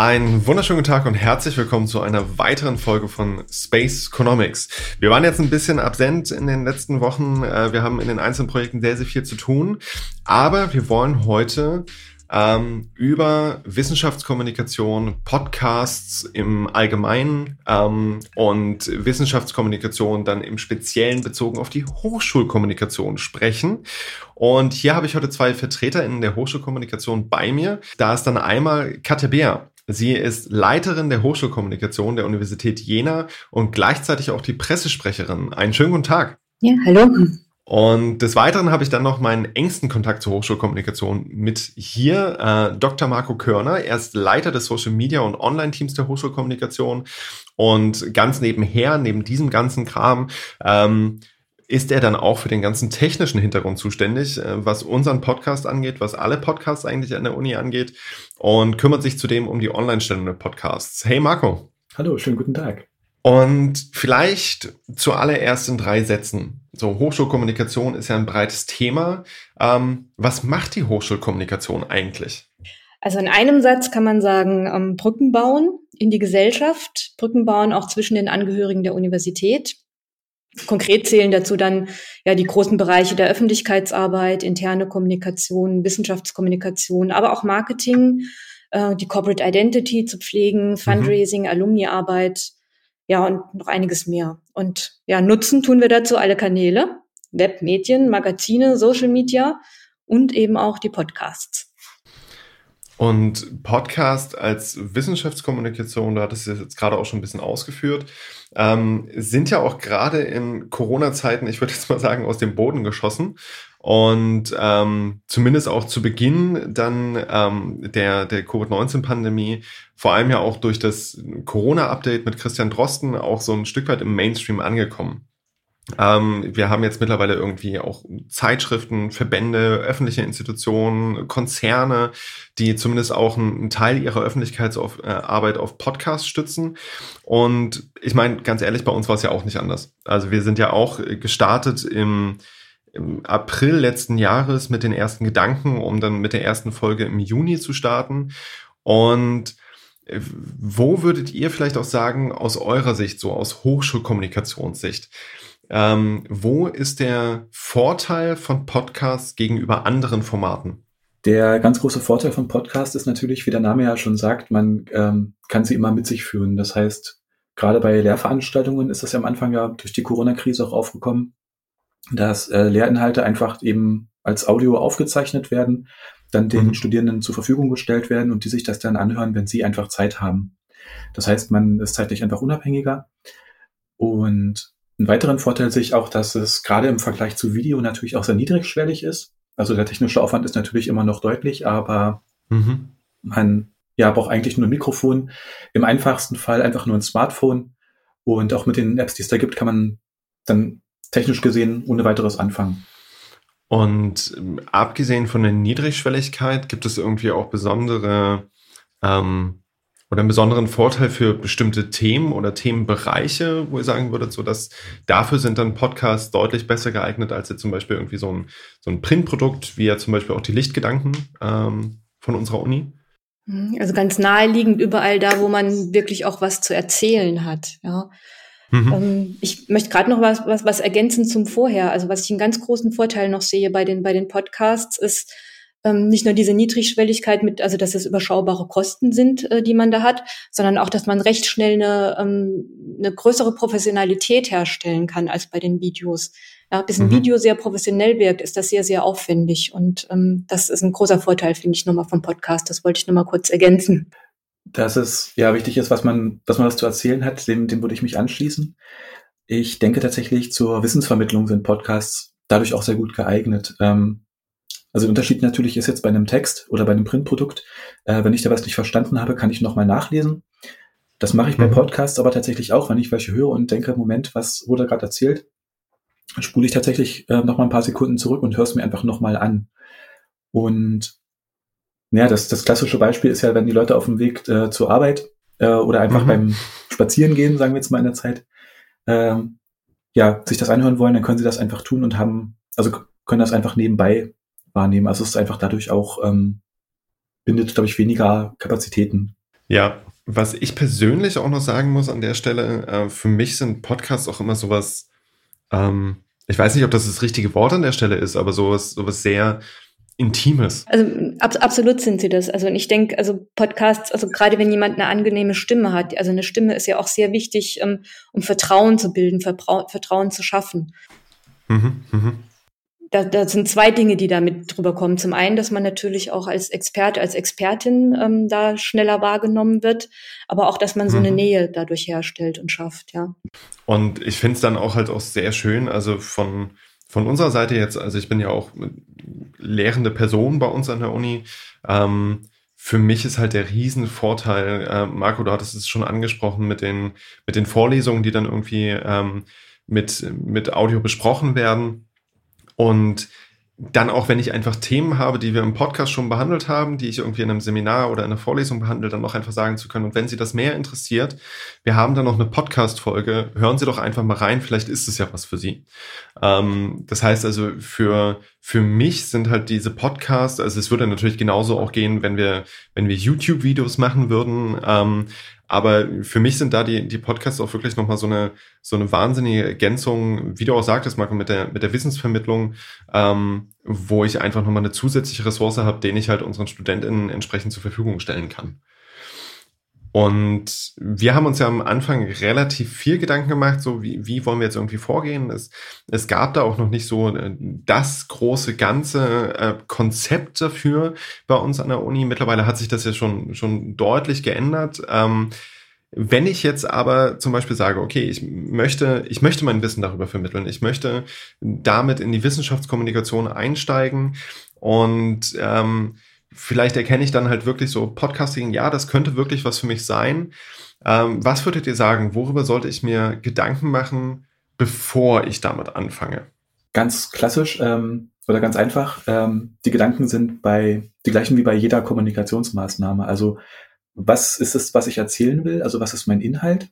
Einen wunderschönen Tag und herzlich willkommen zu einer weiteren Folge von Space Economics. Wir waren jetzt ein bisschen absent in den letzten Wochen. Äh, wir haben in den einzelnen Projekten sehr, sehr viel zu tun. Aber wir wollen heute ähm, über Wissenschaftskommunikation, Podcasts im Allgemeinen ähm, und Wissenschaftskommunikation dann im Speziellen bezogen auf die Hochschulkommunikation sprechen. Und hier habe ich heute zwei Vertreter in der Hochschulkommunikation bei mir. Da ist dann einmal Katja Beer. Sie ist Leiterin der Hochschulkommunikation der Universität Jena und gleichzeitig auch die Pressesprecherin. Einen schönen guten Tag. Ja, hallo. Und des Weiteren habe ich dann noch meinen engsten Kontakt zur Hochschulkommunikation mit hier, äh, Dr. Marco Körner. Er ist Leiter des Social Media und Online-Teams der Hochschulkommunikation. Und ganz nebenher, neben diesem ganzen Kram, ähm, ist er dann auch für den ganzen technischen Hintergrund zuständig, äh, was unseren Podcast angeht, was alle Podcasts eigentlich an der Uni angeht und kümmert sich zudem um die Online-Stellung der Podcasts. Hey Marco. Hallo, schönen guten Tag. Und vielleicht zuallererst in drei Sätzen. So, Hochschulkommunikation ist ja ein breites Thema. Ähm, was macht die Hochschulkommunikation eigentlich? Also in einem Satz kann man sagen, ähm, Brücken bauen in die Gesellschaft, Brücken bauen auch zwischen den Angehörigen der Universität. Konkret zählen dazu dann ja die großen Bereiche der Öffentlichkeitsarbeit, interne Kommunikation, Wissenschaftskommunikation, aber auch Marketing, äh, die Corporate Identity zu pflegen, mhm. Fundraising, mhm. Alumniarbeit, ja, und noch einiges mehr. Und ja, nutzen tun wir dazu alle Kanäle, Web, Medien, Magazine, Social Media und eben auch die Podcasts. Und Podcast als Wissenschaftskommunikation, da hattest du jetzt gerade auch schon ein bisschen ausgeführt, ähm, sind ja auch gerade in Corona-Zeiten, ich würde jetzt mal sagen, aus dem Boden geschossen. Und ähm, zumindest auch zu Beginn dann ähm, der, der Covid-19-Pandemie, vor allem ja auch durch das Corona-Update mit Christian Drosten auch so ein Stück weit im Mainstream angekommen. Ähm, wir haben jetzt mittlerweile irgendwie auch Zeitschriften, Verbände, öffentliche Institutionen, Konzerne, die zumindest auch einen, Teil ihrer Öffentlichkeitsarbeit auf Podcasts stützen. Und ich meine, ganz ehrlich, bei uns war es ja auch nicht anders. Also wir sind ja auch gestartet im im April letzten Jahres mit den ersten Gedanken, um dann mit der ersten Folge im Juni zu starten. Und äh, wo würdet ihr vielleicht auch sagen, aus eurer Sicht, so aus Hochschulkommunikationssicht, ähm, wo ist der Vorteil von Podcasts gegenüber anderen Formaten? Der ganz große Vorteil von Podcasts ist natürlich, wie der Name ja schon sagt, man ähm, kann sie immer mit sich führen. Das heißt, gerade bei Lehrveranstaltungen ist das ja am Anfang ja durch die Corona-Krise auch aufgekommen, dass äh, Lehrinhalte einfach eben als Audio aufgezeichnet werden, dann den mhm. Studierenden zur Verfügung gestellt werden und die sich das dann anhören, wenn sie einfach Zeit haben. Das heißt, man ist zeitlich einfach unabhängiger. Und einen weiteren Vorteil sehe ich auch, dass es gerade im Vergleich zu Video natürlich auch sehr niedrigschwellig ist. Also der technische Aufwand ist natürlich immer noch deutlich, aber mhm. man ja braucht eigentlich nur ein Mikrofon. Im einfachsten Fall einfach nur ein Smartphone. Und auch mit den Apps, die es da gibt, kann man dann technisch gesehen ohne weiteres anfangen. Und ähm, abgesehen von der Niedrigschwelligkeit gibt es irgendwie auch besondere ähm, oder einen besonderen Vorteil für bestimmte Themen oder Themenbereiche, wo ihr sagen würdet, so dass dafür sind dann Podcasts deutlich besser geeignet als jetzt zum Beispiel irgendwie so ein, so ein Printprodukt, wie ja zum Beispiel auch die Lichtgedanken ähm, von unserer Uni? Mhm, also ganz naheliegend überall da, wo man wirklich auch was zu erzählen hat. Ja. Mhm. Ähm, ich möchte gerade noch was, was, was ergänzen zum Vorher. Also was ich einen ganz großen Vorteil noch sehe bei den, bei den Podcasts ist, ähm, nicht nur diese Niedrigschwelligkeit mit, also dass es überschaubare Kosten sind, äh, die man da hat, sondern auch, dass man recht schnell eine, ähm, eine größere Professionalität herstellen kann als bei den Videos. Ja, bis ein mhm. Video sehr professionell wirkt, ist das sehr, sehr aufwendig. Und ähm, das ist ein großer Vorteil, finde ich, nochmal vom Podcast. Das wollte ich nochmal kurz ergänzen dass es ja wichtig ist, was man, was man was zu erzählen hat, dem, dem würde ich mich anschließen. Ich denke tatsächlich zur Wissensvermittlung sind Podcasts dadurch auch sehr gut geeignet. Ähm, also der Unterschied natürlich ist jetzt bei einem Text oder bei einem Printprodukt, äh, wenn ich da was nicht verstanden habe, kann ich nochmal nachlesen. Das mache ich mhm. bei Podcasts aber tatsächlich auch, wenn ich welche höre und denke, Moment, was wurde gerade erzählt, dann spule ich tatsächlich äh, nochmal ein paar Sekunden zurück und höre es mir einfach nochmal an. Und ja, das, das klassische Beispiel ist ja, wenn die Leute auf dem Weg äh, zur Arbeit äh, oder einfach mhm. beim Spazierengehen, sagen wir jetzt mal in der Zeit, ähm, ja, sich das anhören wollen, dann können sie das einfach tun und haben, also können das einfach nebenbei wahrnehmen. Also es ist einfach dadurch auch, ähm, bindet, glaube ich, weniger Kapazitäten. Ja, was ich persönlich auch noch sagen muss an der Stelle, äh, für mich sind Podcasts auch immer sowas, ähm, ich weiß nicht, ob das das richtige Wort an der Stelle ist, aber sowas, sowas sehr Intimes. Also ab, absolut sind sie das. Also ich denke, also Podcasts, also gerade wenn jemand eine angenehme Stimme hat, also eine Stimme ist ja auch sehr wichtig, um, um Vertrauen zu bilden, Vertrau Vertrauen zu schaffen. Mhm, mh da, da sind zwei Dinge, die da mit drüber kommen. Zum einen, dass man natürlich auch als Experte, als Expertin ähm, da schneller wahrgenommen wird, aber auch, dass man so eine mhm. Nähe dadurch herstellt und schafft, ja. Und ich finde es dann auch halt auch sehr schön, also von, von unserer Seite jetzt, also ich bin ja auch lehrende Person bei uns an der Uni, ähm, für mich ist halt der Riesenvorteil, äh, Marco, du hattest es schon angesprochen mit den, mit den Vorlesungen, die dann irgendwie ähm, mit, mit Audio besprochen werden und dann auch, wenn ich einfach Themen habe, die wir im Podcast schon behandelt haben, die ich irgendwie in einem Seminar oder in einer Vorlesung behandle, dann noch einfach sagen zu können. Und wenn Sie das mehr interessiert, wir haben da noch eine Podcast-Folge, hören Sie doch einfach mal rein, vielleicht ist es ja was für Sie. Ähm, das heißt also, für, für mich sind halt diese Podcasts, also es würde natürlich genauso auch gehen, wenn wir, wenn wir YouTube-Videos machen würden, ähm, aber für mich sind da die, die Podcasts auch wirklich nochmal so eine, so eine wahnsinnige Ergänzung, wie du auch sagtest, Marco, mit der, mit der Wissensvermittlung, ähm, wo ich einfach nochmal eine zusätzliche Ressource habe, den ich halt unseren StudentInnen entsprechend zur Verfügung stellen kann. Und wir haben uns ja am Anfang relativ viel Gedanken gemacht, so wie, wie wollen wir jetzt irgendwie vorgehen. Es, es gab da auch noch nicht so äh, das große ganze äh, Konzept dafür bei uns an der Uni. Mittlerweile hat sich das ja schon, schon deutlich geändert. Ähm, wenn ich jetzt aber zum Beispiel sage, okay, ich möchte, ich möchte mein Wissen darüber vermitteln, ich möchte damit in die Wissenschaftskommunikation einsteigen und ähm, vielleicht erkenne ich dann halt wirklich so Podcasting, ja, das könnte wirklich was für mich sein. Ähm, was würdet ihr sagen, worüber sollte ich mir Gedanken machen, bevor ich damit anfange? Ganz klassisch ähm, oder ganz einfach. Ähm, die Gedanken sind bei die gleichen wie bei jeder Kommunikationsmaßnahme. Also was ist es, was ich erzählen will? Also was ist mein Inhalt?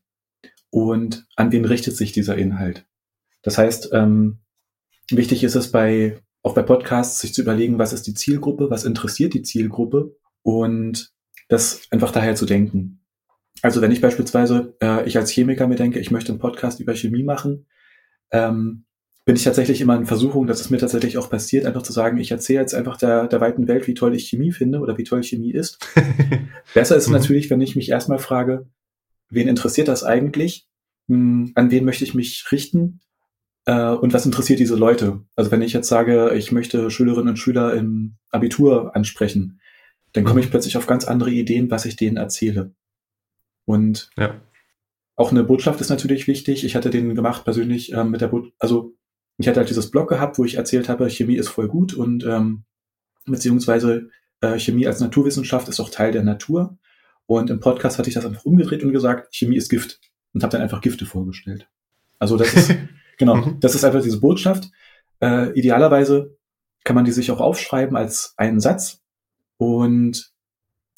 Und an wen richtet sich dieser Inhalt? Das heißt, ähm, wichtig ist es bei auch bei Podcasts sich zu überlegen, was ist die Zielgruppe, was interessiert die Zielgruppe und das einfach daher zu denken. Also wenn ich beispielsweise, äh, ich als Chemiker mir denke, ich möchte einen Podcast über Chemie machen, ähm, bin ich tatsächlich immer in Versuchung, dass es mir tatsächlich auch passiert, einfach zu sagen, ich erzähle jetzt einfach der, der weiten Welt, wie toll ich Chemie finde oder wie toll Chemie ist. Besser ist mhm. natürlich, wenn ich mich erstmal frage, wen interessiert das eigentlich? Hm, an wen möchte ich mich richten? Äh, und was interessiert diese Leute? Also wenn ich jetzt sage, ich möchte Schülerinnen und Schüler im Abitur ansprechen, dann komme ich mhm. plötzlich auf ganz andere Ideen, was ich denen erzähle. Und ja. auch eine Botschaft ist natürlich wichtig. Ich hatte den gemacht persönlich ähm, mit der Botschaft, also ich hatte halt dieses Blog gehabt, wo ich erzählt habe, Chemie ist voll gut und ähm, beziehungsweise äh, Chemie als Naturwissenschaft ist auch Teil der Natur. Und im Podcast hatte ich das einfach umgedreht und gesagt, Chemie ist Gift und habe dann einfach Gifte vorgestellt. Also das ist Genau, mhm. das ist einfach diese Botschaft. Äh, idealerweise kann man die sich auch aufschreiben als einen Satz und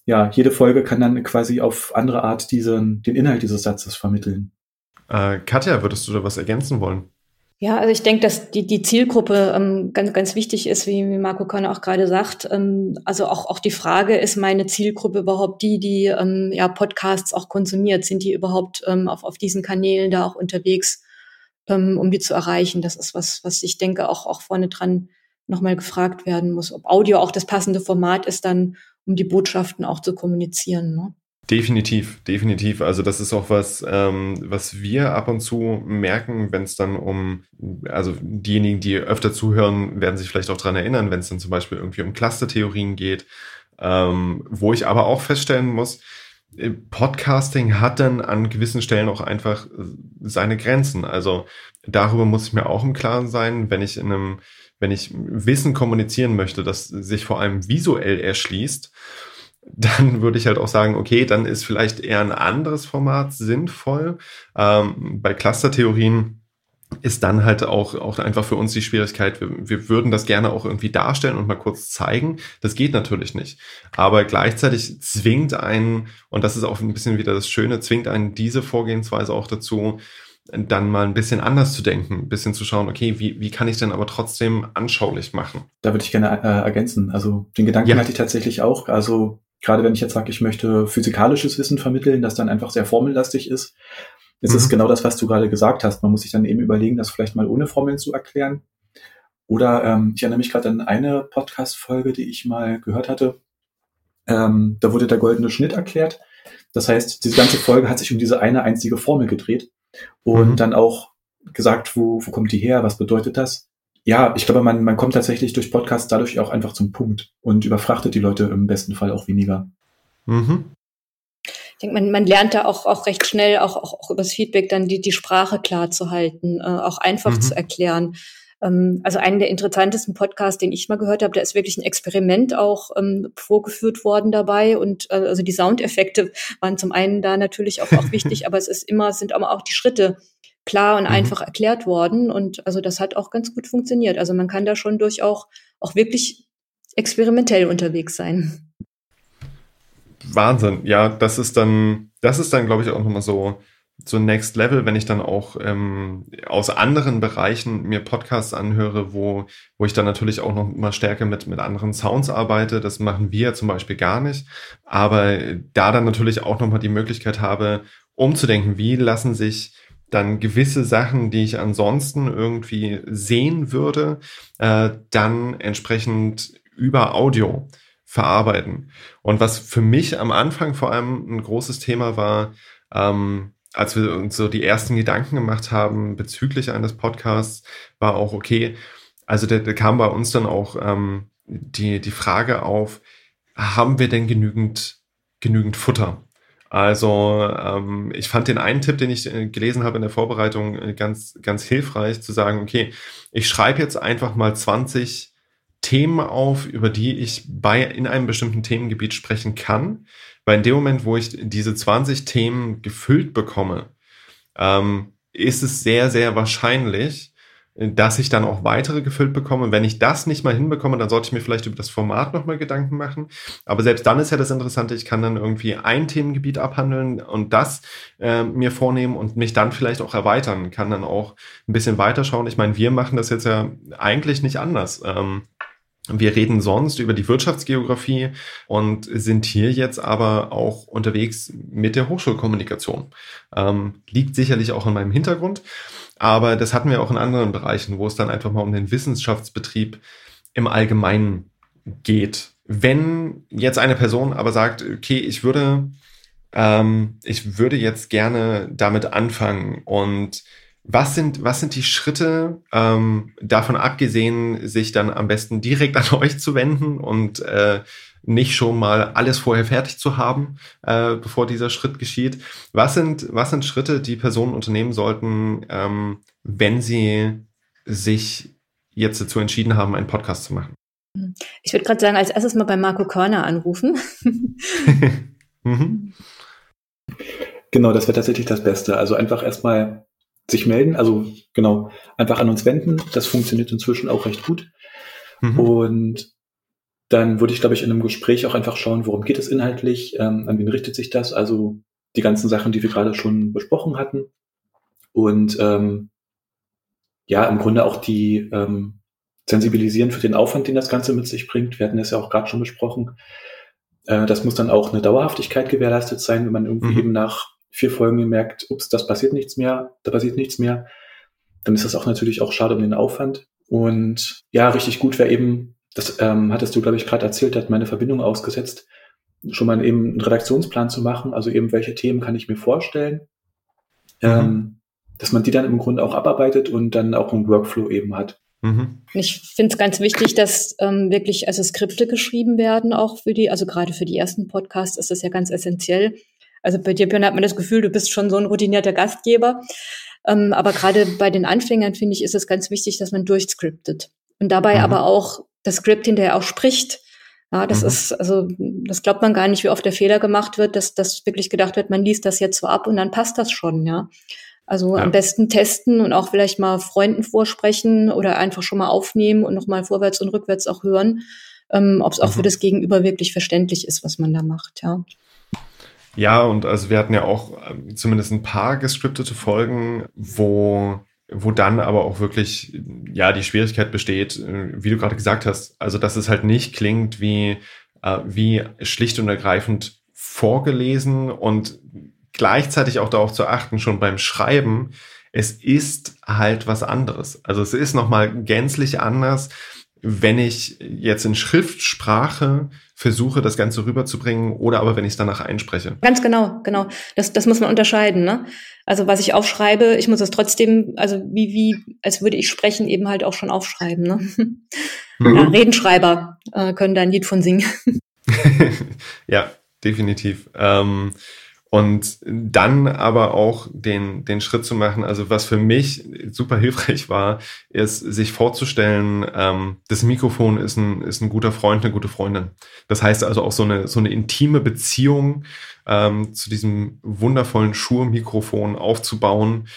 ja, jede Folge kann dann quasi auf andere Art diesen, den Inhalt dieses Satzes vermitteln. Äh, Katja, würdest du da was ergänzen wollen? Ja, also ich denke, dass die, die Zielgruppe ähm, ganz, ganz wichtig ist, wie, wie Marco Körner auch gerade sagt. Ähm, also auch, auch die Frage, ist meine Zielgruppe überhaupt die, die ähm, ja, Podcasts auch konsumiert? Sind die überhaupt ähm, auf, auf diesen Kanälen da auch unterwegs? Ähm, um die zu erreichen. Das ist was, was ich denke auch, auch vorne dran nochmal gefragt werden muss, ob Audio auch das passende Format ist, dann um die Botschaften auch zu kommunizieren. Ne? Definitiv, definitiv. Also das ist auch was, ähm, was wir ab und zu merken, wenn es dann um, also diejenigen, die öfter zuhören, werden sich vielleicht auch dran erinnern, wenn es dann zum Beispiel irgendwie um Clustertheorien geht, ähm, wo ich aber auch feststellen muss, Podcasting hat dann an gewissen Stellen auch einfach seine Grenzen. Also darüber muss ich mir auch im Klaren sein, wenn ich in einem, wenn ich Wissen kommunizieren möchte, das sich vor allem visuell erschließt, dann würde ich halt auch sagen, okay, dann ist vielleicht eher ein anderes Format sinnvoll. Ähm, bei Clustertheorien ist dann halt auch, auch einfach für uns die Schwierigkeit, wir, wir würden das gerne auch irgendwie darstellen und mal kurz zeigen. Das geht natürlich nicht. Aber gleichzeitig zwingt einen, und das ist auch ein bisschen wieder das Schöne, zwingt einen diese Vorgehensweise auch dazu, dann mal ein bisschen anders zu denken, ein bisschen zu schauen, okay, wie, wie kann ich denn aber trotzdem anschaulich machen? Da würde ich gerne äh, ergänzen. Also den Gedanken ja. hatte ich tatsächlich auch. Also gerade wenn ich jetzt sage, ich möchte physikalisches Wissen vermitteln, das dann einfach sehr formellastig ist, ist mhm. es genau das, was du gerade gesagt hast. Man muss sich dann eben überlegen, das vielleicht mal ohne Formeln zu erklären. Oder ähm, ich erinnere mich gerade an eine Podcast-Folge, die ich mal gehört hatte. Ähm, da wurde der goldene Schnitt erklärt. Das heißt, diese ganze Folge hat sich um diese eine einzige Formel gedreht und mhm. dann auch gesagt, wo, wo kommt die her, was bedeutet das? Ja, ich glaube, man, man kommt tatsächlich durch Podcasts dadurch auch einfach zum Punkt und überfrachtet die Leute im besten Fall auch weniger. Mhm. Ich denke, man, man lernt da auch, auch recht schnell, auch, auch, auch übers Feedback dann die, die Sprache klar zu halten, äh, auch einfach mhm. zu erklären. Ähm, also einen der interessantesten Podcasts, den ich mal gehört habe, da ist wirklich ein Experiment auch ähm, vorgeführt worden dabei. Und äh, also die Soundeffekte waren zum einen da natürlich auch, auch wichtig, aber es ist immer, sind aber auch die Schritte klar und mhm. einfach erklärt worden. Und also das hat auch ganz gut funktioniert. Also man kann da schon durch auch, auch wirklich experimentell unterwegs sein. Wahnsinn, ja, das ist dann, das ist dann, glaube ich, auch nochmal so, so Next Level, wenn ich dann auch ähm, aus anderen Bereichen mir Podcasts anhöre, wo, wo ich dann natürlich auch noch mal stärker mit, mit anderen Sounds arbeite. Das machen wir zum Beispiel gar nicht. Aber da dann natürlich auch noch mal die Möglichkeit habe, umzudenken, wie lassen sich dann gewisse Sachen, die ich ansonsten irgendwie sehen würde, äh, dann entsprechend über Audio verarbeiten. Und was für mich am Anfang vor allem ein großes Thema war, ähm, als wir uns so die ersten Gedanken gemacht haben bezüglich eines Podcasts, war auch okay. Also da, kam bei uns dann auch ähm, die, die Frage auf, haben wir denn genügend, genügend Futter? Also ähm, ich fand den einen Tipp, den ich äh, gelesen habe in der Vorbereitung, äh, ganz, ganz hilfreich zu sagen, okay, ich schreibe jetzt einfach mal 20 Themen auf, über die ich bei, in einem bestimmten Themengebiet sprechen kann. Weil in dem Moment, wo ich diese 20 Themen gefüllt bekomme, ähm, ist es sehr, sehr wahrscheinlich, dass ich dann auch weitere gefüllt bekomme. Wenn ich das nicht mal hinbekomme, dann sollte ich mir vielleicht über das Format nochmal Gedanken machen. Aber selbst dann ist ja das Interessante, ich kann dann irgendwie ein Themengebiet abhandeln und das äh, mir vornehmen und mich dann vielleicht auch erweitern, kann dann auch ein bisschen weiterschauen. Ich meine, wir machen das jetzt ja eigentlich nicht anders. Ähm, wir reden sonst über die Wirtschaftsgeografie und sind hier jetzt aber auch unterwegs mit der Hochschulkommunikation. Ähm, liegt sicherlich auch in meinem Hintergrund, aber das hatten wir auch in anderen Bereichen, wo es dann einfach mal um den Wissenschaftsbetrieb im Allgemeinen geht. Wenn jetzt eine Person aber sagt, okay, ich würde, ähm, ich würde jetzt gerne damit anfangen und was sind, was sind die Schritte, ähm, davon abgesehen, sich dann am besten direkt an euch zu wenden und äh, nicht schon mal alles vorher fertig zu haben, äh, bevor dieser Schritt geschieht? Was sind, was sind Schritte, die Personen unternehmen sollten, ähm, wenn sie sich jetzt dazu entschieden haben, einen Podcast zu machen? Ich würde gerade sagen, als erstes mal bei Marco Körner anrufen. mhm. Genau, das wäre tatsächlich das Beste. Also einfach erstmal sich melden. Also genau, einfach an uns wenden. Das funktioniert inzwischen auch recht gut. Mhm. Und dann würde ich, glaube ich, in einem Gespräch auch einfach schauen, worum geht es inhaltlich, ähm, an wen richtet sich das. Also die ganzen Sachen, die wir gerade schon besprochen hatten. Und ähm, ja, im Grunde auch die ähm, sensibilisieren für den Aufwand, den das Ganze mit sich bringt. Wir hatten das ja auch gerade schon besprochen. Äh, das muss dann auch eine Dauerhaftigkeit gewährleistet sein, wenn man irgendwie mhm. eben nach vier Folgen gemerkt, ups, das passiert nichts mehr, da passiert nichts mehr, dann ist das auch natürlich auch schade um den Aufwand. Und ja, richtig gut wäre eben, das ähm, hattest du, glaube ich, gerade erzählt, hat meine Verbindung ausgesetzt, schon mal eben einen Redaktionsplan zu machen, also eben welche Themen kann ich mir vorstellen, mhm. ähm, dass man die dann im Grunde auch abarbeitet und dann auch einen Workflow eben hat. Mhm. Ich finde es ganz wichtig, dass ähm, wirklich also Skripte geschrieben werden, auch für die, also gerade für die ersten Podcasts ist das ja ganz essentiell, also bei dir, Björn, hat man das Gefühl, du bist schon so ein routinierter Gastgeber. Ähm, aber gerade bei den Anfängern, finde ich, ist es ganz wichtig, dass man durchscriptet. Und dabei mhm. aber auch das Skript hinterher auch spricht. Ja, das mhm. ist, also, das glaubt man gar nicht, wie oft der Fehler gemacht wird, dass das wirklich gedacht wird, man liest das jetzt so ab und dann passt das schon, ja. Also ja. am besten testen und auch vielleicht mal Freunden vorsprechen oder einfach schon mal aufnehmen und nochmal vorwärts und rückwärts auch hören, ähm, ob es auch mhm. für das Gegenüber wirklich verständlich ist, was man da macht, ja. Ja, und also wir hatten ja auch ähm, zumindest ein paar gescriptete Folgen, wo wo dann aber auch wirklich ja die Schwierigkeit besteht, äh, wie du gerade gesagt hast, also dass es halt nicht klingt wie äh, wie schlicht und ergreifend vorgelesen und gleichzeitig auch darauf zu achten, schon beim Schreiben, es ist halt was anderes. Also es ist nochmal gänzlich anders, wenn ich jetzt in Schriftsprache versuche, das Ganze rüberzubringen oder aber wenn ich es danach einspreche. Ganz genau, genau. Das, das muss man unterscheiden. Ne? Also was ich aufschreibe, ich muss es trotzdem, also wie, wie, als würde ich sprechen, eben halt auch schon aufschreiben. Ne? Mhm. Ja, Redenschreiber äh, können da ein Lied von singen. ja, definitiv. Ähm, und dann aber auch den, den Schritt zu machen, also was für mich super hilfreich war, ist sich vorzustellen, ähm, das Mikrofon ist ein, ist ein guter Freund, eine gute Freundin. Das heißt also auch so eine, so eine intime Beziehung ähm, zu diesem wundervollen Schuhmikrofon aufzubauen,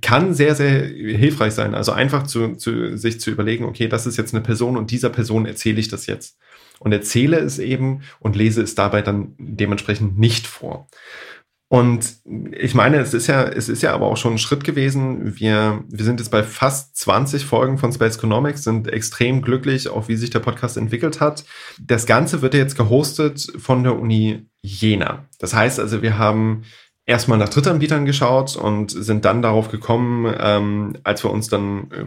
kann sehr, sehr hilfreich sein. Also einfach zu, zu, sich zu überlegen, okay, das ist jetzt eine Person und dieser Person erzähle ich das jetzt. Und erzähle es eben und lese es dabei dann dementsprechend nicht vor. Und ich meine, es ist ja, es ist ja aber auch schon ein Schritt gewesen. Wir, wir sind jetzt bei fast 20 Folgen von Space Economics, sind extrem glücklich, auch wie sich der Podcast entwickelt hat. Das Ganze wird ja jetzt gehostet von der Uni Jena. Das heißt also, wir haben erstmal nach Drittanbietern geschaut und sind dann darauf gekommen, ähm, als wir uns dann äh,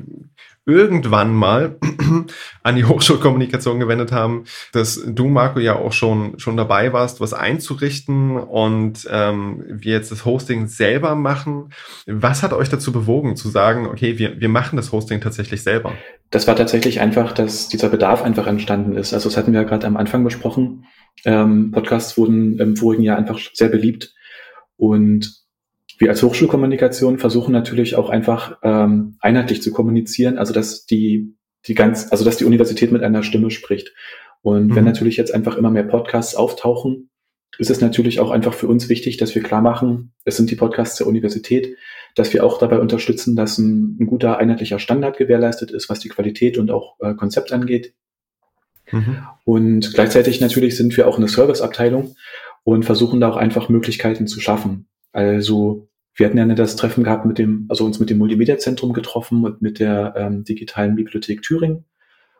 irgendwann mal an die Hochschulkommunikation gewendet haben, dass du, Marco, ja auch schon, schon dabei warst, was einzurichten und ähm, wir jetzt das Hosting selber machen. Was hat euch dazu bewogen, zu sagen, okay, wir, wir machen das Hosting tatsächlich selber? Das war tatsächlich einfach, dass dieser Bedarf einfach entstanden ist. Also das hatten wir ja gerade am Anfang besprochen. Ähm, Podcasts wurden im vorigen Jahr einfach sehr beliebt und wir als Hochschulkommunikation versuchen natürlich auch einfach ähm, einheitlich zu kommunizieren, also dass die, die ganz, also dass die Universität mit einer Stimme spricht. Und mhm. wenn natürlich jetzt einfach immer mehr Podcasts auftauchen, ist es natürlich auch einfach für uns wichtig, dass wir klar machen, es sind die Podcasts der Universität, dass wir auch dabei unterstützen, dass ein, ein guter einheitlicher Standard gewährleistet ist, was die Qualität und auch äh, Konzept angeht. Mhm. Und gleichzeitig natürlich sind wir auch eine Serviceabteilung und versuchen da auch einfach Möglichkeiten zu schaffen. Also wir hatten ja das Treffen gehabt mit dem, also uns mit dem Multimedia-Zentrum getroffen und mit der ähm, digitalen Bibliothek Thüringen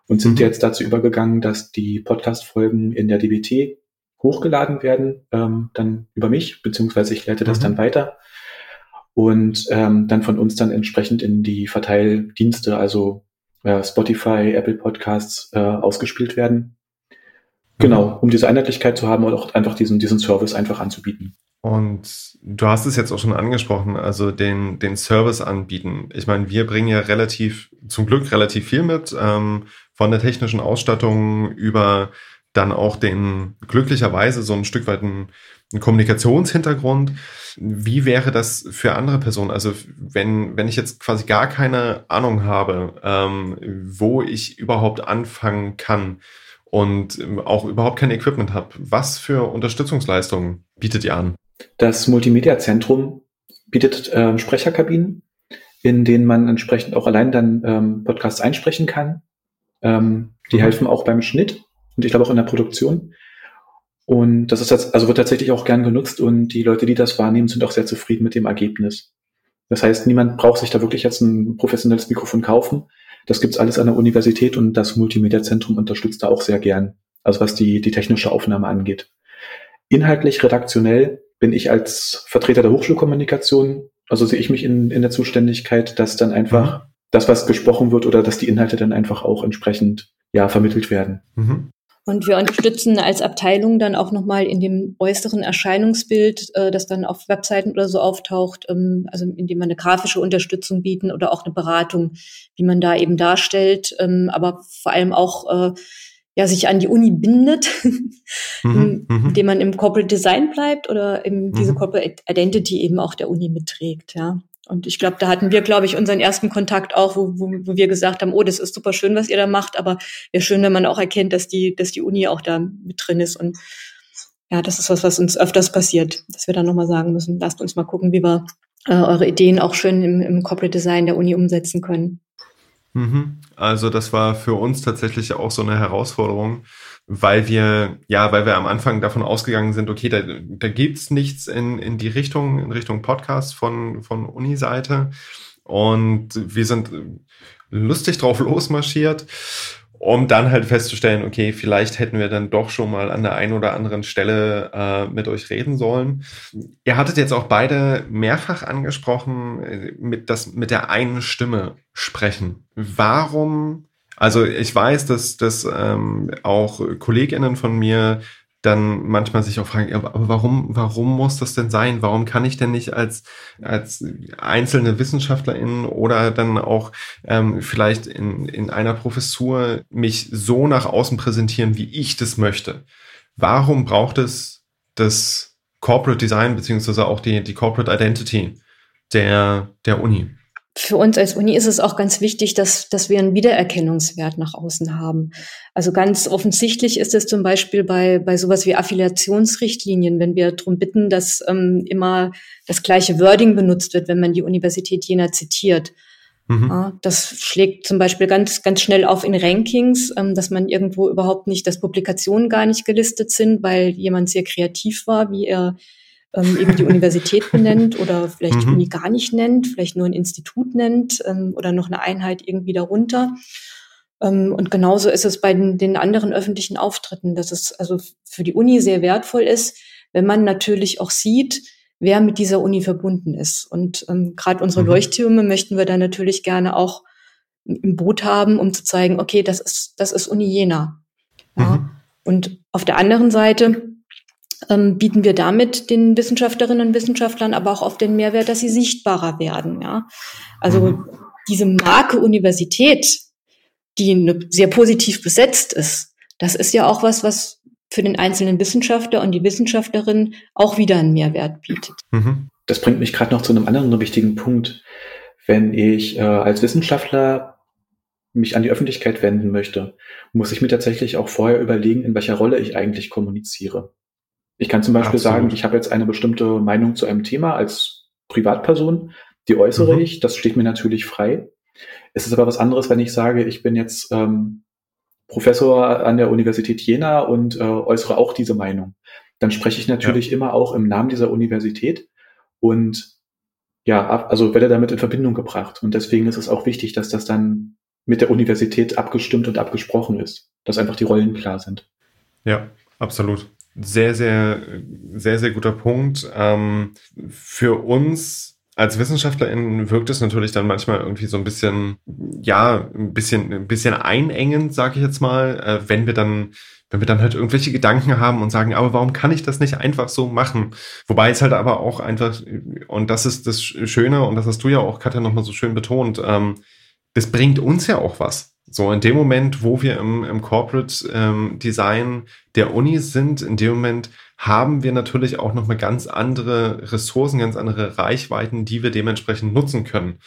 und sind mhm. jetzt dazu übergegangen, dass die Podcast-Folgen in der DBT hochgeladen werden, ähm, dann über mich, beziehungsweise ich leite das mhm. dann weiter und ähm, dann von uns dann entsprechend in die Verteildienste, also äh, Spotify, Apple Podcasts äh, ausgespielt werden. Genau, um diese Einheitlichkeit zu haben und auch einfach diesen, diesen Service einfach anzubieten. Und du hast es jetzt auch schon angesprochen, also den, den Service anbieten. Ich meine, wir bringen ja relativ, zum Glück relativ viel mit, ähm, von der technischen Ausstattung über dann auch den, glücklicherweise so ein Stück weit einen, einen Kommunikationshintergrund. Wie wäre das für andere Personen? Also wenn, wenn ich jetzt quasi gar keine Ahnung habe, ähm, wo ich überhaupt anfangen kann, und auch überhaupt kein Equipment habe. Was für Unterstützungsleistungen bietet ihr an? Das Multimedia-Zentrum bietet ähm, Sprecherkabinen, in denen man entsprechend auch allein dann ähm, Podcasts einsprechen kann. Ähm, die mhm. helfen auch beim Schnitt und ich glaube auch in der Produktion. Und das ist also wird tatsächlich auch gern genutzt und die Leute, die das wahrnehmen, sind auch sehr zufrieden mit dem Ergebnis. Das heißt, niemand braucht sich da wirklich jetzt ein professionelles Mikrofon kaufen. Das gibt's alles an der Universität und das Multimedia-Zentrum unterstützt da auch sehr gern, also was die, die technische Aufnahme angeht. Inhaltlich, redaktionell bin ich als Vertreter der Hochschulkommunikation, also sehe ich mich in, in der Zuständigkeit, dass dann einfach mhm. das, was gesprochen wird oder dass die Inhalte dann einfach auch entsprechend ja vermittelt werden. Mhm. Und wir unterstützen als Abteilung dann auch nochmal in dem äußeren Erscheinungsbild, äh, das dann auf Webseiten oder so auftaucht, ähm, also indem wir eine grafische Unterstützung bieten oder auch eine Beratung, wie man da eben darstellt, ähm, aber vor allem auch äh, ja, sich an die Uni bindet, mhm, mhm, indem man im Corporate Design bleibt oder eben diese mhm. Corporate Identity eben auch der Uni mitträgt, ja. Und ich glaube, da hatten wir, glaube ich, unseren ersten Kontakt auch, wo, wo, wo wir gesagt haben, oh, das ist super schön, was ihr da macht, aber wäre schön, wenn man auch erkennt, dass die, dass die Uni auch da mit drin ist. Und ja, das ist was, was uns öfters passiert, dass wir dann nochmal sagen müssen, lasst uns mal gucken, wie wir äh, eure Ideen auch schön im, im Corporate Design der Uni umsetzen können. Mhm. Also das war für uns tatsächlich auch so eine Herausforderung, weil wir, ja, weil wir am Anfang davon ausgegangen sind, okay, da, da gibt's nichts in, in die Richtung, in Richtung Podcast von, von Uni-Seite. Und wir sind lustig drauf losmarschiert um dann halt festzustellen, okay, vielleicht hätten wir dann doch schon mal an der einen oder anderen Stelle äh, mit euch reden sollen. Ihr hattet jetzt auch beide mehrfach angesprochen, äh, mit, das, mit der einen Stimme sprechen. Warum also ich weiß, dass, dass ähm, auch KollegInnen von mir dann manchmal sich auch fragen, aber warum, warum muss das denn sein? Warum kann ich denn nicht als, als einzelne WissenschaftlerInnen oder dann auch ähm, vielleicht in, in einer Professur mich so nach außen präsentieren, wie ich das möchte? Warum braucht es das Corporate Design beziehungsweise auch die, die Corporate Identity der, der Uni? Für uns als Uni ist es auch ganz wichtig, dass, dass wir einen Wiedererkennungswert nach außen haben. Also ganz offensichtlich ist es zum Beispiel bei, bei sowas wie Affiliationsrichtlinien, wenn wir darum bitten, dass ähm, immer das gleiche Wording benutzt wird, wenn man die Universität Jena zitiert. Mhm. Ja, das schlägt zum Beispiel ganz, ganz schnell auf in Rankings, ähm, dass man irgendwo überhaupt nicht, dass Publikationen gar nicht gelistet sind, weil jemand sehr kreativ war, wie er ähm, eben die Universität benennt oder vielleicht mhm. die Uni gar nicht nennt, vielleicht nur ein Institut nennt ähm, oder noch eine Einheit irgendwie darunter. Ähm, und genauso ist es bei den, den anderen öffentlichen Auftritten, dass es also für die Uni sehr wertvoll ist, wenn man natürlich auch sieht, wer mit dieser Uni verbunden ist. Und ähm, gerade unsere mhm. Leuchttürme möchten wir da natürlich gerne auch im Boot haben, um zu zeigen, okay, das ist, das ist Uni Jena. Ja. Mhm. Und auf der anderen Seite ähm, bieten wir damit den Wissenschaftlerinnen und Wissenschaftlern aber auch auf den Mehrwert, dass sie sichtbarer werden. Ja? Also mhm. diese Marke Universität, die sehr positiv besetzt ist, das ist ja auch was, was für den einzelnen Wissenschaftler und die Wissenschaftlerin auch wieder einen Mehrwert bietet. Mhm. Das bringt mich gerade noch zu einem anderen wichtigen Punkt. Wenn ich äh, als Wissenschaftler mich an die Öffentlichkeit wenden möchte, muss ich mir tatsächlich auch vorher überlegen, in welcher Rolle ich eigentlich kommuniziere. Ich kann zum Beispiel Absolut. sagen, ich habe jetzt eine bestimmte Meinung zu einem Thema als Privatperson, die äußere mhm. ich, das steht mir natürlich frei. Es ist aber was anderes, wenn ich sage, ich bin jetzt ähm, Professor an der Universität Jena und äh, äußere auch diese Meinung. Dann spreche ich natürlich ja. immer auch im Namen dieser Universität und ja, also werde damit in Verbindung gebracht. Und deswegen ist es auch wichtig, dass das dann mit der Universität abgestimmt und abgesprochen ist, dass einfach die Rollen klar sind. Ja, absolut sehr, sehr, sehr, sehr guter Punkt. Ähm, für uns als WissenschaftlerInnen wirkt es natürlich dann manchmal irgendwie so ein bisschen, ja, ein bisschen, ein bisschen einengend, sage ich jetzt mal, äh, wenn wir dann wenn wir dann halt irgendwelche Gedanken haben und sagen, aber warum kann ich das nicht einfach so machen? Wobei es halt aber auch einfach, und das ist das Schöne, und das hast du ja auch, Katja, nochmal so schön betont, ähm, das bringt uns ja auch was. So, in dem Moment, wo wir im, im Corporate ähm, Design der Uni sind, in dem Moment haben wir natürlich auch nochmal ganz andere Ressourcen, ganz andere Reichweiten, die wir dementsprechend nutzen können.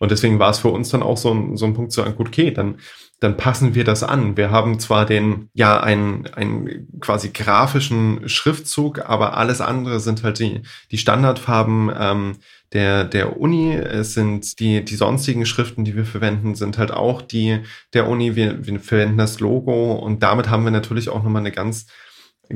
Und deswegen war es für uns dann auch so ein, so ein Punkt zu sagen, gut, okay, dann, dann passen wir das an. Wir haben zwar den, ja, einen, einen quasi grafischen Schriftzug, aber alles andere sind halt die, die Standardfarben, ähm, der, der Uni. Es sind die, die sonstigen Schriften, die wir verwenden, sind halt auch die der Uni. Wir, wir verwenden das Logo und damit haben wir natürlich auch nochmal eine ganz,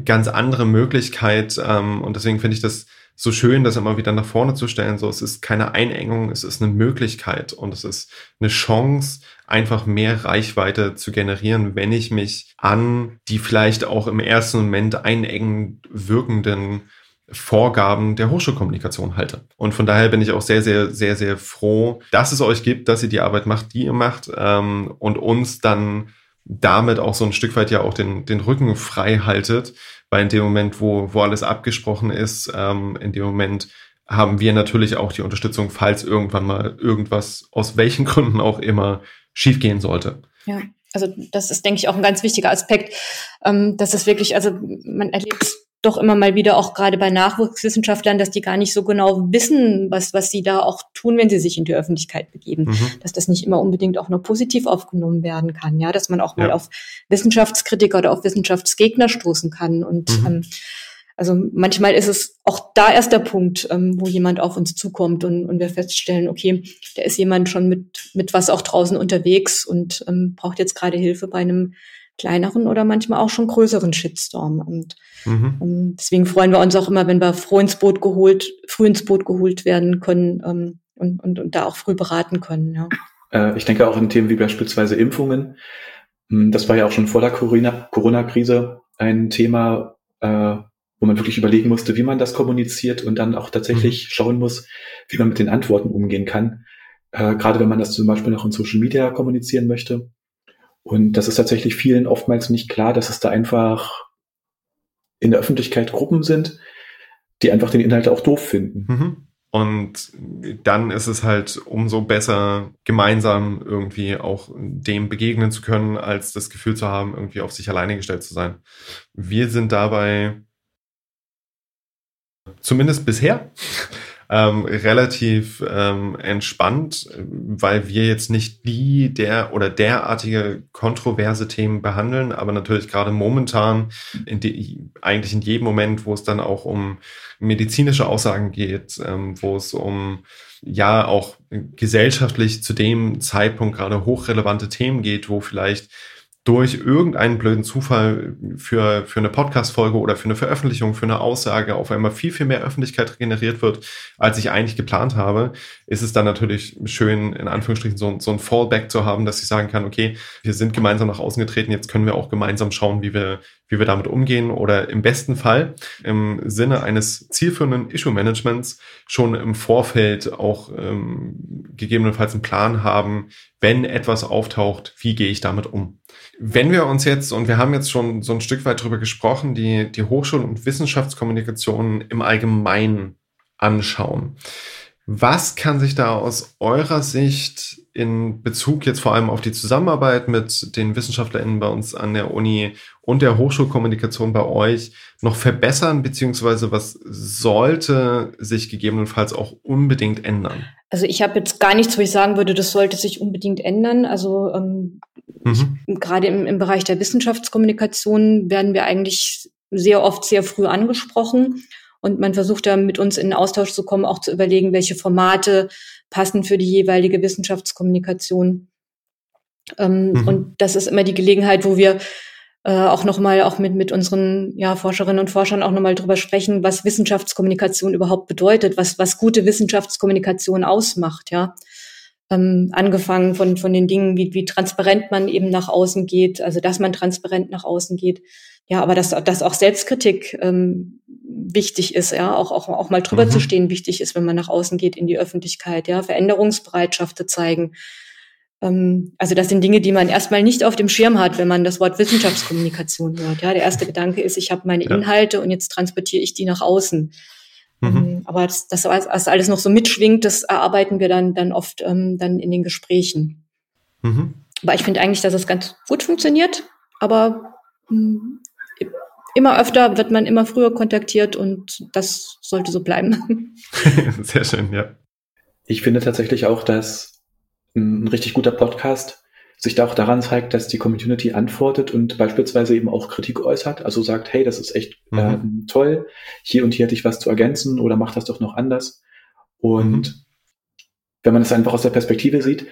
ganz andere Möglichkeit. Ähm, und deswegen finde ich das so schön, das immer wieder nach vorne zu stellen. So, es ist keine Einengung, es ist eine Möglichkeit und es ist eine Chance, einfach mehr Reichweite zu generieren, wenn ich mich an die vielleicht auch im ersten Moment einengend wirkenden Vorgaben der Hochschulkommunikation halte. Und von daher bin ich auch sehr, sehr, sehr, sehr froh, dass es euch gibt, dass ihr die Arbeit macht, die ihr macht ähm, und uns dann damit auch so ein Stück weit ja auch den, den Rücken frei haltet, weil in dem Moment, wo, wo alles abgesprochen ist, ähm, in dem Moment haben wir natürlich auch die Unterstützung, falls irgendwann mal irgendwas aus welchen Gründen auch immer schiefgehen sollte. Ja, also das ist, denke ich, auch ein ganz wichtiger Aspekt, ähm, dass es wirklich, also man erlebt doch immer mal wieder auch gerade bei Nachwuchswissenschaftlern, dass die gar nicht so genau wissen, was, was sie da auch tun, wenn sie sich in die Öffentlichkeit begeben. Mhm. Dass das nicht immer unbedingt auch nur positiv aufgenommen werden kann, ja, dass man auch ja. mal auf Wissenschaftskritiker oder auf Wissenschaftsgegner stoßen kann. Und mhm. ähm, also manchmal ist es auch da erst der Punkt, ähm, wo jemand auf uns zukommt und, und wir feststellen, okay, da ist jemand schon mit, mit was auch draußen unterwegs und ähm, braucht jetzt gerade Hilfe bei einem kleineren oder manchmal auch schon größeren Shitstorm. Und, mhm. und ähm, deswegen freuen wir uns auch immer, wenn wir früh ins Boot geholt, früh ins Boot geholt werden können ähm, und, und, und da auch früh beraten können. Ja. Äh, ich denke auch in Themen wie beispielsweise Impfungen. Hm, das war ja auch schon vor der Corona-Krise ein Thema, äh, wo man wirklich überlegen musste, wie man das kommuniziert und dann auch tatsächlich mhm. schauen muss, wie man mit den Antworten umgehen kann. Äh, gerade wenn man das zum Beispiel noch in Social Media kommunizieren möchte. Und das ist tatsächlich vielen oftmals nicht klar, dass es da einfach in der Öffentlichkeit Gruppen sind, die einfach den Inhalt auch doof finden. Mhm. Und dann ist es halt umso besser, gemeinsam irgendwie auch dem begegnen zu können, als das Gefühl zu haben, irgendwie auf sich alleine gestellt zu sein. Wir sind dabei zumindest bisher ähm, relativ ähm, entspannt, weil wir jetzt nicht die der oder derartige kontroverse Themen behandeln, aber natürlich gerade momentan, in die, eigentlich in jedem Moment, wo es dann auch um medizinische Aussagen geht, ähm, wo es um ja auch gesellschaftlich zu dem Zeitpunkt gerade hochrelevante Themen geht, wo vielleicht durch irgendeinen blöden Zufall für, für eine Podcast-Folge oder für eine Veröffentlichung, für eine Aussage auf einmal viel, viel mehr Öffentlichkeit generiert wird, als ich eigentlich geplant habe, ist es dann natürlich schön, in Anführungsstrichen so, so ein Fallback zu haben, dass ich sagen kann, okay, wir sind gemeinsam nach außen getreten, jetzt können wir auch gemeinsam schauen, wie wir, wie wir damit umgehen oder im besten Fall im Sinne eines zielführenden Issue-Managements schon im Vorfeld auch ähm, gegebenenfalls einen Plan haben, wenn etwas auftaucht, wie gehe ich damit um? Wenn wir uns jetzt, und wir haben jetzt schon so ein Stück weit drüber gesprochen, die, die Hochschul- und Wissenschaftskommunikation im Allgemeinen anschauen, was kann sich da aus eurer Sicht in Bezug jetzt vor allem auf die Zusammenarbeit mit den WissenschaftlerInnen bei uns an der Uni und der Hochschulkommunikation bei euch noch verbessern, beziehungsweise was sollte sich gegebenenfalls auch unbedingt ändern? Also ich habe jetzt gar nichts, wo ich sagen würde, das sollte sich unbedingt ändern. Also ähm, mhm. gerade im, im Bereich der Wissenschaftskommunikation werden wir eigentlich sehr oft sehr früh angesprochen. Und man versucht da mit uns in Austausch zu kommen, auch zu überlegen, welche Formate passen für die jeweilige Wissenschaftskommunikation. Ähm, mhm. Und das ist immer die Gelegenheit, wo wir äh, auch nochmal auch mit, mit unseren ja, Forscherinnen und Forschern auch nochmal drüber sprechen, was Wissenschaftskommunikation überhaupt bedeutet, was, was gute Wissenschaftskommunikation ausmacht, ja. Ähm, angefangen von, von den Dingen, wie, wie transparent man eben nach außen geht, also dass man transparent nach außen geht. Ja, aber dass, dass auch Selbstkritik ähm, wichtig ist, ja, auch, auch, auch mal drüber mhm. zu stehen wichtig ist, wenn man nach außen geht in die Öffentlichkeit, ja, Veränderungsbereitschaft zu zeigen. Ähm, also das sind Dinge, die man erstmal nicht auf dem Schirm hat, wenn man das Wort Wissenschaftskommunikation hört. Ja, der erste Gedanke ist, ich habe meine ja. Inhalte und jetzt transportiere ich die nach außen. Mhm. Ähm, aber das, das, was alles noch so mitschwingt, das erarbeiten wir dann, dann oft ähm, dann in den Gesprächen. Mhm. Aber ich finde eigentlich, dass es ganz gut funktioniert. Aber mh, hm, immer öfter wird man immer früher kontaktiert und das sollte so bleiben. Sehr schön, ja. Ich finde tatsächlich auch, dass ein richtig guter Podcast sich da auch daran zeigt, dass die Community antwortet und beispielsweise eben auch Kritik äußert, also sagt, hey, das ist echt mhm. ähm, toll, hier und hier hätte ich was zu ergänzen oder mach das doch noch anders. Und mhm. wenn man es einfach aus der Perspektive sieht,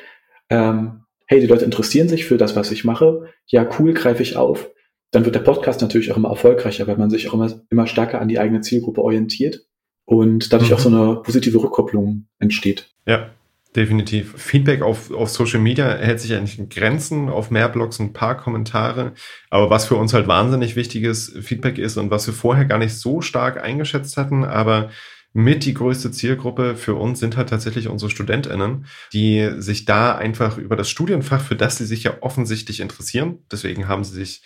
ähm, hey, die Leute interessieren sich für das, was ich mache, ja, cool, greife ich auf dann wird der Podcast natürlich auch immer erfolgreicher, weil man sich auch immer, immer stärker an die eigene Zielgruppe orientiert und dadurch mhm. auch so eine positive Rückkopplung entsteht. Ja, definitiv. Feedback auf, auf Social Media hält sich eigentlich in Grenzen, auf mehr Blogs ein paar Kommentare. Aber was für uns halt wahnsinnig wichtiges Feedback ist und was wir vorher gar nicht so stark eingeschätzt hatten, aber mit die größte Zielgruppe für uns sind halt tatsächlich unsere StudentInnen, die sich da einfach über das Studienfach, für das sie sich ja offensichtlich interessieren, deswegen haben sie sich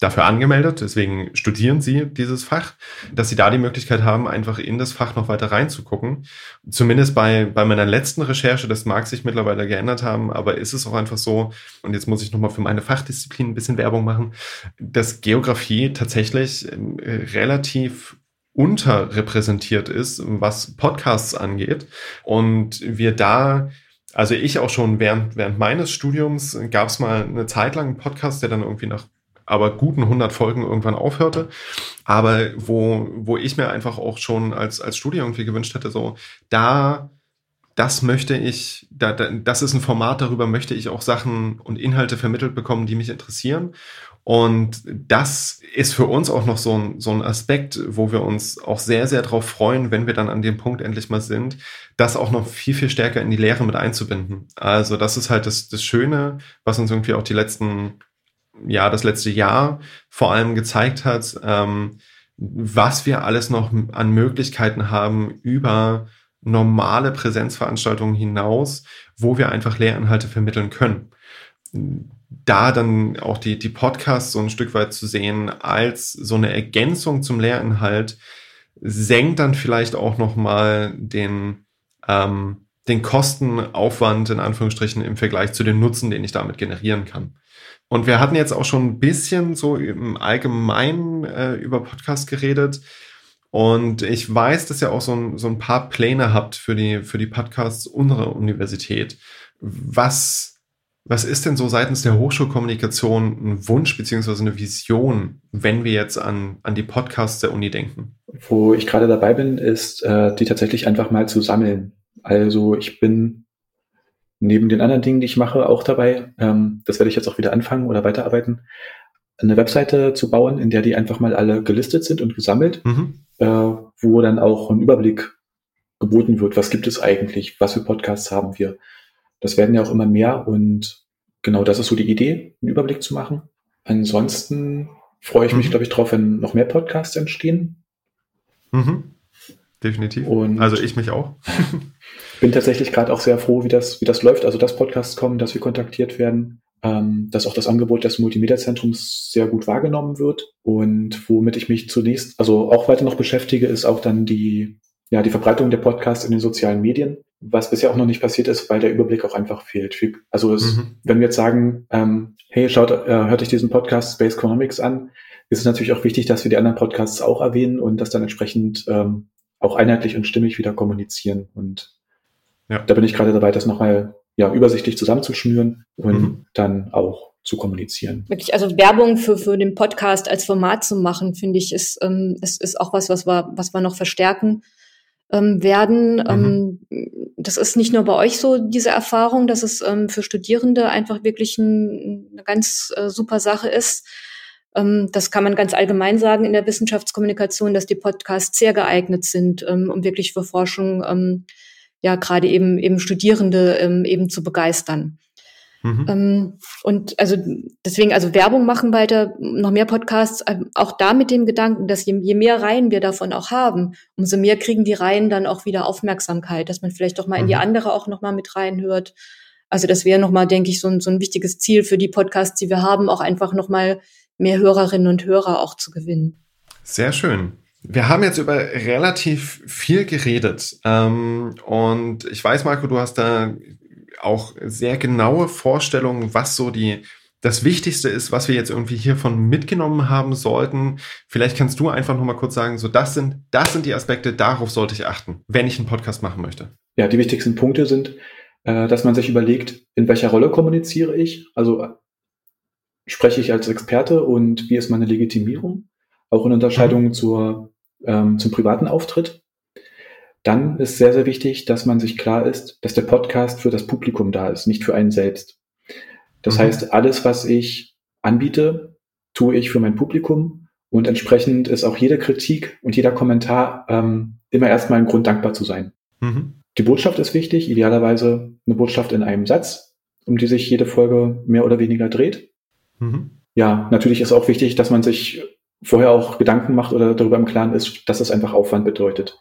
dafür angemeldet, deswegen studieren sie dieses Fach, dass sie da die Möglichkeit haben, einfach in das Fach noch weiter reinzugucken. Zumindest bei, bei meiner letzten Recherche, das mag sich mittlerweile geändert haben, aber ist es auch einfach so, und jetzt muss ich nochmal für meine Fachdisziplin ein bisschen Werbung machen, dass Geografie tatsächlich ähm, relativ unterrepräsentiert ist, was Podcasts angeht. Und wir da also ich auch schon während, während meines Studiums gab es mal eine Zeit lang einen Podcast, der dann irgendwie nach aber guten 100 Folgen irgendwann aufhörte. Aber wo, wo ich mir einfach auch schon als, als Studie irgendwie gewünscht hätte, so, da, das möchte ich, da, da, das ist ein Format, darüber möchte ich auch Sachen und Inhalte vermittelt bekommen, die mich interessieren. Und das ist für uns auch noch so ein, so ein Aspekt, wo wir uns auch sehr, sehr darauf freuen, wenn wir dann an dem Punkt endlich mal sind, das auch noch viel, viel stärker in die Lehre mit einzubinden. Also das ist halt das, das Schöne, was uns irgendwie auch die letzten ja, das letzte Jahr vor allem gezeigt hat, ähm, was wir alles noch an Möglichkeiten haben über normale Präsenzveranstaltungen hinaus, wo wir einfach Lehrinhalte vermitteln können. Da dann auch die, die Podcasts so ein Stück weit zu sehen als so eine Ergänzung zum Lehrinhalt, senkt dann vielleicht auch nochmal den, ähm, den Kostenaufwand in Anführungsstrichen im Vergleich zu dem Nutzen, den ich damit generieren kann. Und wir hatten jetzt auch schon ein bisschen so im Allgemeinen äh, über Podcast geredet. Und ich weiß, dass ihr auch so ein, so ein paar Pläne habt für die, für die Podcasts unserer Universität. Was, was ist denn so seitens der Hochschulkommunikation ein Wunsch beziehungsweise eine Vision, wenn wir jetzt an, an die Podcasts der Uni denken? Wo ich gerade dabei bin, ist, äh, die tatsächlich einfach mal zu sammeln. Also ich bin neben den anderen Dingen, die ich mache, auch dabei, ähm, das werde ich jetzt auch wieder anfangen oder weiterarbeiten, eine Webseite zu bauen, in der die einfach mal alle gelistet sind und gesammelt, mhm. äh, wo dann auch ein Überblick geboten wird, was gibt es eigentlich, was für Podcasts haben wir. Das werden ja auch immer mehr und genau das ist so die Idee, einen Überblick zu machen. Ansonsten freue ich mich, mhm. glaube ich, drauf, wenn noch mehr Podcasts entstehen. Mhm. Definitiv. Und also ich mich auch. bin tatsächlich gerade auch sehr froh, wie das, wie das läuft. Also dass Podcasts kommen, dass wir kontaktiert werden, ähm, dass auch das Angebot des Multimedia-Zentrums sehr gut wahrgenommen wird. Und womit ich mich zunächst, also auch weiter noch beschäftige, ist auch dann die, ja, die Verbreitung der Podcasts in den sozialen Medien, was bisher auch noch nicht passiert ist, weil der Überblick auch einfach fehlt. Also es, mhm. wenn wir jetzt sagen, ähm, hey, schaut, äh, hört euch diesen Podcast Space Economics an, ist es natürlich auch wichtig, dass wir die anderen Podcasts auch erwähnen und das dann entsprechend ähm, auch einheitlich und stimmig wieder kommunizieren. Und ja. da bin ich gerade dabei, das nochmal ja, übersichtlich zusammenzuschnüren und mhm. dann auch zu kommunizieren. Wirklich, also Werbung für, für den Podcast als Format zu machen, finde ich, ist, ähm, ist, ist auch was, was wir, was wir noch verstärken ähm, werden. Mhm. Ähm, das ist nicht nur bei euch so, diese Erfahrung, dass es ähm, für Studierende einfach wirklich ein, eine ganz äh, super Sache ist, das kann man ganz allgemein sagen in der Wissenschaftskommunikation, dass die Podcasts sehr geeignet sind, ähm, um wirklich für Forschung, ähm, ja, gerade eben, eben Studierende eben zu begeistern. Mhm. und also deswegen, also Werbung machen weiter, noch mehr Podcasts, auch da mit dem Gedanken, dass je, je, mehr Reihen wir davon auch haben, umso mehr kriegen die Reihen dann auch wieder Aufmerksamkeit, dass man vielleicht doch mal mhm. in die mhm. andere auch noch mal mit reinhört. Also das wäre noch mal, denke ich, so ein, so ein wichtiges Ziel für die Podcasts, die wir haben, auch einfach noch mal mehr Hörerinnen und Hörer auch zu gewinnen. Sehr schön. Wir haben jetzt über relativ viel geredet. Ähm, und ich weiß, Marco, du hast da auch sehr genaue Vorstellungen, was so die, das Wichtigste ist, was wir jetzt irgendwie hiervon mitgenommen haben sollten. Vielleicht kannst du einfach noch mal kurz sagen, so das sind, das sind die Aspekte, darauf sollte ich achten, wenn ich einen Podcast machen möchte. Ja, die wichtigsten Punkte sind, äh, dass man sich überlegt, in welcher Rolle kommuniziere ich. Also spreche ich als Experte und wie ist meine Legitimierung, auch in Unterscheidung mhm. zur, ähm, zum privaten Auftritt. Dann ist sehr, sehr wichtig, dass man sich klar ist, dass der Podcast für das Publikum da ist, nicht für einen selbst. Das mhm. heißt, alles, was ich anbiete, tue ich für mein Publikum und entsprechend ist auch jede Kritik und jeder Kommentar ähm, immer erstmal ein Grund, dankbar zu sein. Mhm. Die Botschaft ist wichtig, idealerweise eine Botschaft in einem Satz, um die sich jede Folge mehr oder weniger dreht. Mhm. Ja, natürlich ist auch wichtig, dass man sich vorher auch Gedanken macht oder darüber im Klaren ist, dass das einfach Aufwand bedeutet.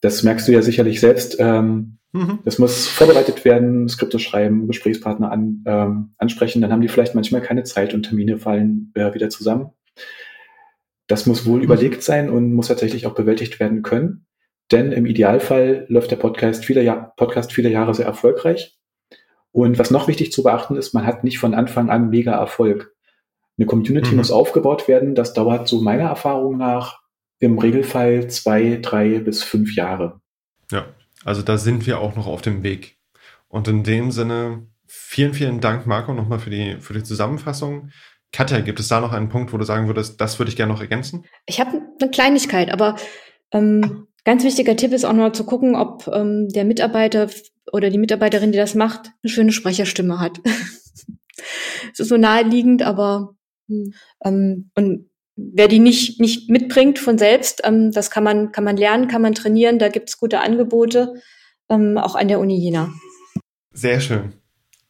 Das merkst du ja sicherlich selbst. Ähm, mhm. Das muss vorbereitet werden, Skripte schreiben, Gesprächspartner an, ähm, ansprechen. Dann haben die vielleicht manchmal keine Zeit und Termine fallen äh, wieder zusammen. Das muss wohl mhm. überlegt sein und muss tatsächlich auch bewältigt werden können. Denn im Idealfall läuft der Podcast viele, ja Podcast viele Jahre sehr erfolgreich. Und was noch wichtig zu beachten ist, man hat nicht von Anfang an mega Erfolg. Eine Community mhm. muss aufgebaut werden. Das dauert so meiner Erfahrung nach im Regelfall zwei, drei bis fünf Jahre. Ja, also da sind wir auch noch auf dem Weg. Und in dem Sinne, vielen, vielen Dank, Marco, nochmal für die, für die Zusammenfassung. Katja, gibt es da noch einen Punkt, wo du sagen würdest, das würde ich gerne noch ergänzen? Ich habe eine Kleinigkeit, aber ähm, ganz wichtiger Tipp ist auch noch zu gucken, ob ähm, der Mitarbeiter oder die Mitarbeiterin, die das macht, eine schöne Sprecherstimme hat. Es ist so naheliegend, aber hm. ähm, und wer die nicht, nicht mitbringt von selbst, ähm, das kann man, kann man lernen, kann man trainieren, da gibt es gute Angebote, ähm, auch an der Uni Jena. Sehr schön.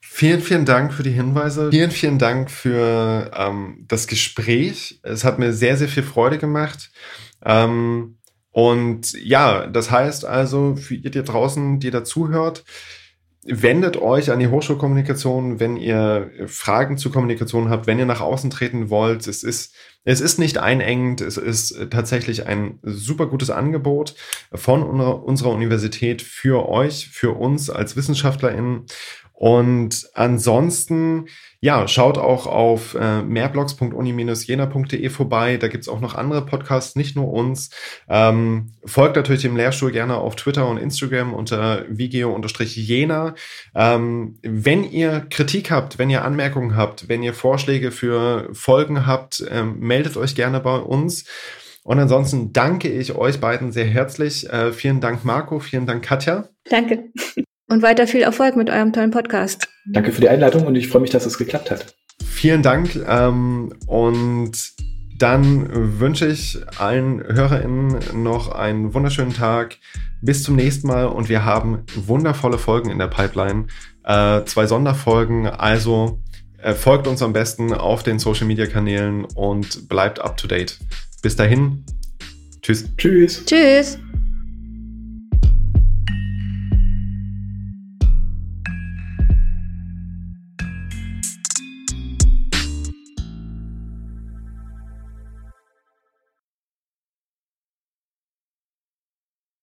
Vielen, vielen Dank für die Hinweise. Vielen, vielen Dank für ähm, das Gespräch. Es hat mir sehr, sehr viel Freude gemacht. Ähm, und ja, das heißt also, für ihr da draußen, die dazuhört, wendet euch an die Hochschulkommunikation, wenn ihr Fragen zur Kommunikation habt, wenn ihr nach außen treten wollt. Es ist, es ist nicht einengend, es ist tatsächlich ein super gutes Angebot von unserer Universität für euch, für uns als WissenschaftlerInnen. Und ansonsten, ja, schaut auch auf äh, mehrblogs.uni-jena.de vorbei. Da gibt's auch noch andere Podcasts, nicht nur uns. Ähm, folgt natürlich dem Lehrstuhl gerne auf Twitter und Instagram unter vigeo-jena. Ähm, wenn ihr Kritik habt, wenn ihr Anmerkungen habt, wenn ihr Vorschläge für Folgen habt, ähm, meldet euch gerne bei uns. Und ansonsten danke ich euch beiden sehr herzlich. Äh, vielen Dank, Marco. Vielen Dank, Katja. Danke. Und weiter viel Erfolg mit eurem tollen Podcast. Danke für die Einleitung und ich freue mich, dass es geklappt hat. Vielen Dank ähm, und dann wünsche ich allen HörerInnen noch einen wunderschönen Tag. Bis zum nächsten Mal und wir haben wundervolle Folgen in der Pipeline. Äh, zwei Sonderfolgen, also äh, folgt uns am besten auf den Social Media Kanälen und bleibt up to date. Bis dahin. Tschüss. Tschüss. Tschüss.